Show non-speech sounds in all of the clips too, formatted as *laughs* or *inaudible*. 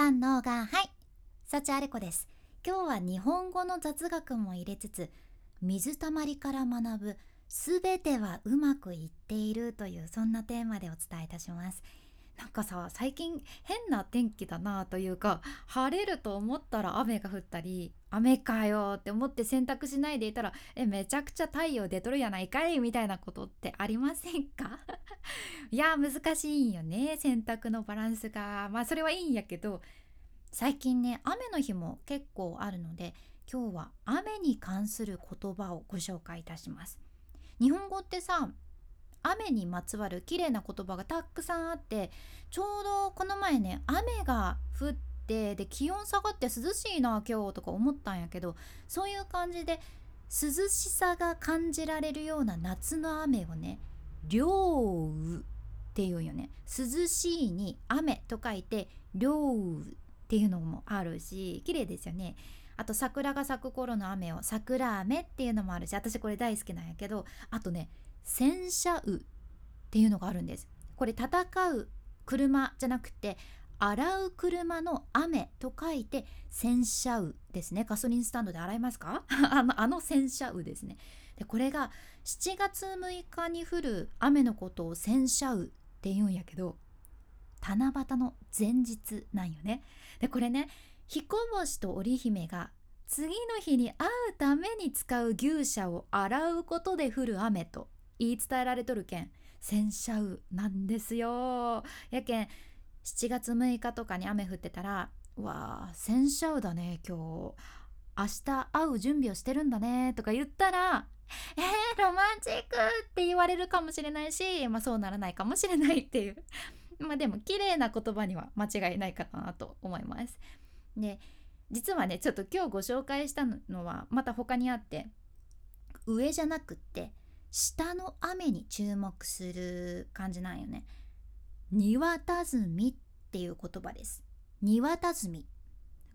さんのがはい幸あれ子です。今日は日本語の雑学も入れつつ水たまりから学ぶすべてはうまくいっているというそんなテーマでお伝えいたします。なんかさ最近変な天気だなというか晴れると思ったら雨が降ったり雨かよって思って洗濯しないでいたらえめちゃくちゃ太陽出とるやないかいみたいなことってありませんか？*laughs* いや難しいんよね洗濯のバランスが。まあそれはいいんやけど最近ね雨の日も結構あるので今日は雨に関する言葉をご紹介いたします。日本語ってさ雨にまつわる綺麗な言葉がたくさんあってちょうどこの前ね雨が降ってで気温下がって涼しいな今日とか思ったんやけどそういう感じで涼しさが感じられるような夏の雨をね「涼雨」っていうよね。涼しいに雨と書いて「涼雨」っていうのもあるし綺麗ですよね。あと桜が咲く頃の雨を桜雨っていうのもあるし私これ大好きなんやけどあとね洗車雨っていうのがあるんです。これ戦う車じゃなくて洗う車の雨と書いて洗車雨ですね。ガソリンスタンドで洗いますか？*laughs* あのあの洗車雨ですね。でこれが7月6日に降る雨のことを洗車雨って言うんやけど七夕の前日なんよね。でこれね彦星と織姫が次の日に会うために使う牛舎を洗うことで降る雨と。言い伝えられとるけん洗車雨なんですよやけん7月6日とかに雨降ってたら「わあ洗車雨だね今日明日会う準備をしてるんだね」とか言ったら「えー、ロマンチック!」って言われるかもしれないし、まあ、そうならないかもしれないっていう *laughs* まあでも綺麗な言葉には間違いないかなと思います。で実はねちょっと今日ご紹介したのはまた他にあって上じゃなくって下の雨に注目する感じなんよね。庭尋みっていう言葉です。庭尋み。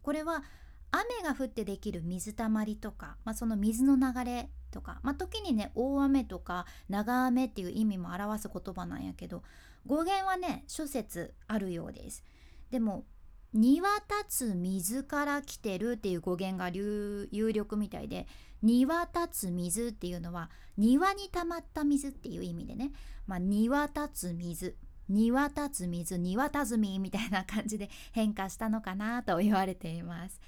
これは雨が降ってできる水たまりとか、まあ、その水の流れとか、まあ、時にね大雨とか長雨っていう意味も表す言葉なんやけど語源はね諸説あるようです。でも庭立つ水から来てるっていう語源が有力みたいで庭立つ水っていうのは庭に溜まった水っていう意味でね、まあ、庭立つ水庭立つ水庭立みみたいな感じで *laughs* 変化したのかなと言われています。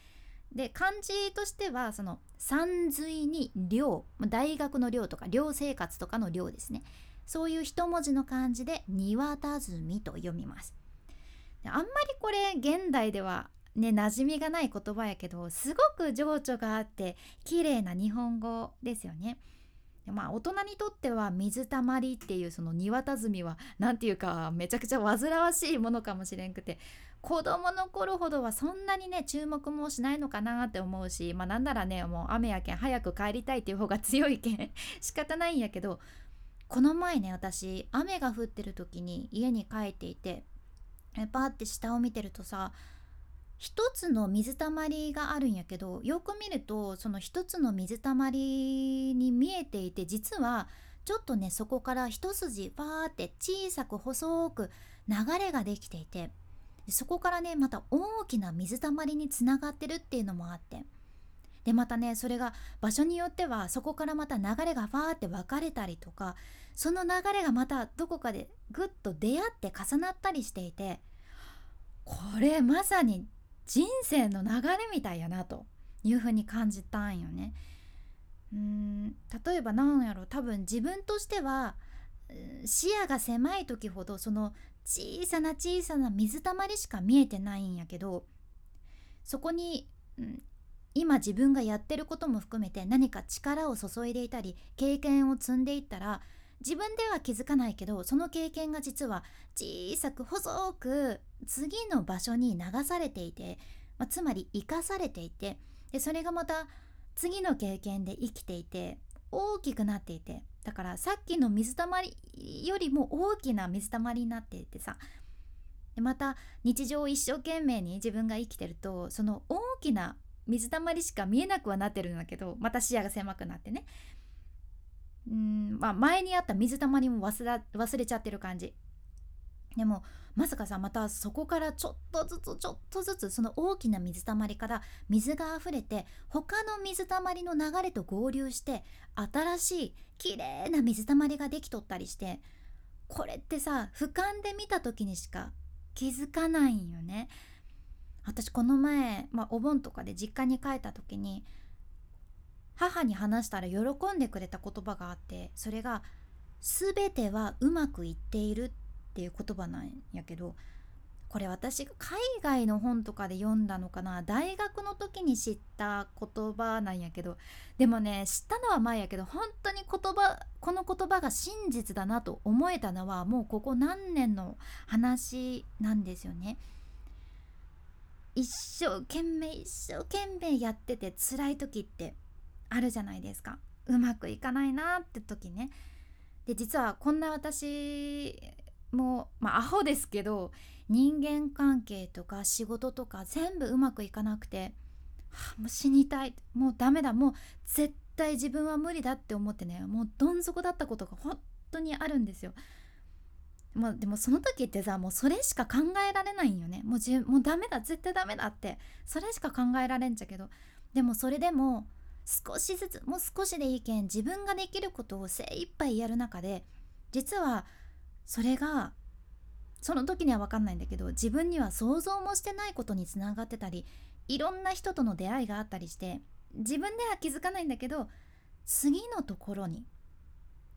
で漢字としてはその山水に寮大学の寮とか寮生活とかの寮ですね。そういう一文字の漢字で庭立みと読みます。あんまりこれ現代ではね馴染みがない言葉やけどすごく情緒があって綺麗な日本語ですよね。まあ大人にとっては水たまりっていうその庭尋みは何て言うかめちゃくちゃ煩わしいものかもしれんくて子供の頃ほどはそんなにね注目もしないのかなって思うしまあなんならねもう雨やけん早く帰りたいっていう方が強いけん *laughs* 仕方ないんやけどこの前ね私雨が降ってる時に家に帰っていてパーって下を見てるとさ一つの水たまりがあるんやけどよく見るとその一つの水たまりに見えていて実はちょっとねそこから一筋ファーって小さく細く流れができていてそこからねまた大きな水たまりにつながってるっていうのもあって。でまたねそれが場所によってはそこからまた流れがファーって分かれたりとかその流れがまたどこかでぐっと出会って重なったりしていてこれまさに人生の流れみたいやなというふうに感じたんよね。うん例えば何やろ多分自分としては視野が狭い時ほどその小さな小さな水たまりしか見えてないんやけどそこに、うん、今自分がやってることも含めて何か力を注いでいたり経験を積んでいったら自分では気づかないけどその経験が実は小さく細く次の場所に流されていて、まあ、つまり生かされていてでそれがまた次の経験で生きていて大きくなっていてだからさっきの水たまりよりも大きな水たまりになっていてさでまた日常を一生懸命に自分が生きてるとその大きな水たまりしか見えなくはなってるんだけどまた視野が狭くなってねうんまあ前にあった水たまりも忘れ忘れちゃってる感じでもまさかさまたそこからちょっとずつちょっとずつその大きな水たまりから水が溢れて他の水たまりの流れと合流して新しい綺麗な水たまりができとったりしてこれってさ俯瞰で見た時にしか気づかないんよね。私この前、まあ、お盆とかで実家に帰った時に母に話したら喜んでくれた言葉があってそれが「全てはうまくいっている」っていう言葉なんやけどこれ私が海外の本とかで読んだのかな大学の時に知った言葉なんやけどでもね知ったのは前やけど本当に言葉この言葉が真実だなと思えたのはもうここ何年の話なんですよね。一生懸命一生懸命やってて辛い時ってあるじゃないですか。うまくいかないなって時ね。で実はこんな私もまあアホですけど人間関係とか仕事とか全部うまくいかなくて、はあ、もう死にたい。もうダメだ。もう絶対自分は無理だって思ってねもうどん底だったことが本当にあるんですよ。まあ、でもその時ってさもうそれしか考えられないんよね。もうじもうダメだ絶対ダメだって。それしか考えられんじゃけど。でもそれでも少しずつもう少しでいいけん自分ができることを精一杯やる中で実はそれがその時には分かんないんだけど自分には想像もしてないことにつながってたりいろんな人との出会いがあったりして自分では気づかないんだけど次のところに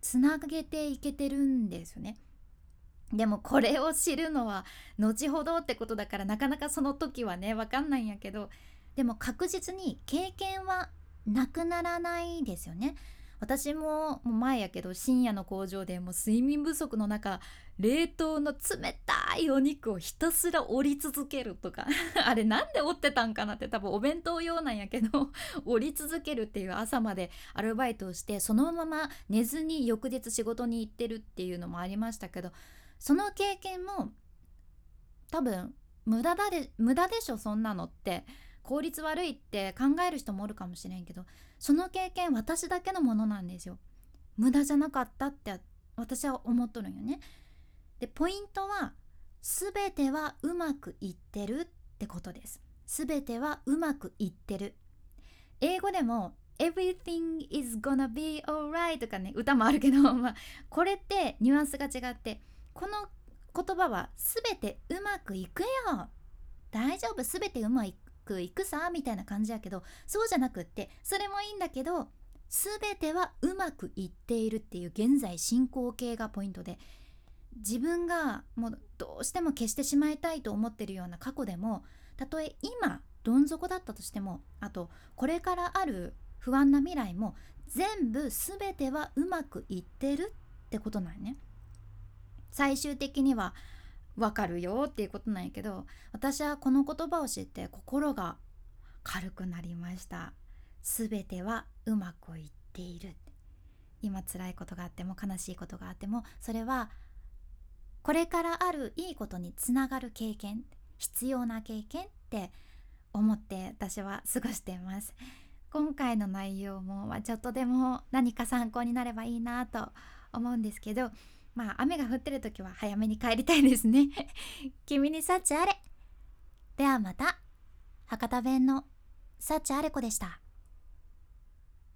つなげていけてるんですよね。でもこれを知るのは後ほどってことだからなかなかその時はね分かんないんやけどでも確実に経験はなくならないですよね。私も前やけど深夜の工場でもう睡眠不足の中冷凍の冷たいお肉をひたすら折り続けるとか *laughs* あれなんで折ってたんかなって多分お弁当用なんやけど *laughs* 折り続けるっていう朝までアルバイトをしてそのまま寝ずに翌日仕事に行ってるっていうのもありましたけどその経験も多分無駄だで無駄でしょそんなのって。効率悪いって考える人もおるかもしれんけどその経験私だけのものなんですよ。無駄じゃなかったって私は思っとるんよね。でポイントは全てはうまくいってるってことです。全てはうまくいってる。英語でも Everything is gonna be alright とかね歌もあるけど、*laughs* まあ、これってニュアンスが違ってこの言葉は全てうまくいくよ大丈夫全てうまくいくさみたいな感じやけどそうじゃなくってそれもいいんだけど全てはうまくいっているっていう現在進行形がポイントで自分がもうどうしても消してしまいたいと思ってるような過去でもたとえ今どん底だったとしてもあとこれからある不安な未来も全部全てはうまくいってるってことなんね。最終的にはわかるよっていうことなんやけど私はこの言葉を知って心が軽くなりました。全てはうまくいっている。今辛いことがあっても悲しいことがあってもそれはこれからあるいいことにつながる経験必要な経験って思って私は過ごしています。今回の内容も、ちょっとでも何か参考になればいいなと思うんですけどまあ雨が降ってる時は早めに帰りたいですね。*laughs* 君に幸あれ。ではまた。博多弁の幸あれ子でした。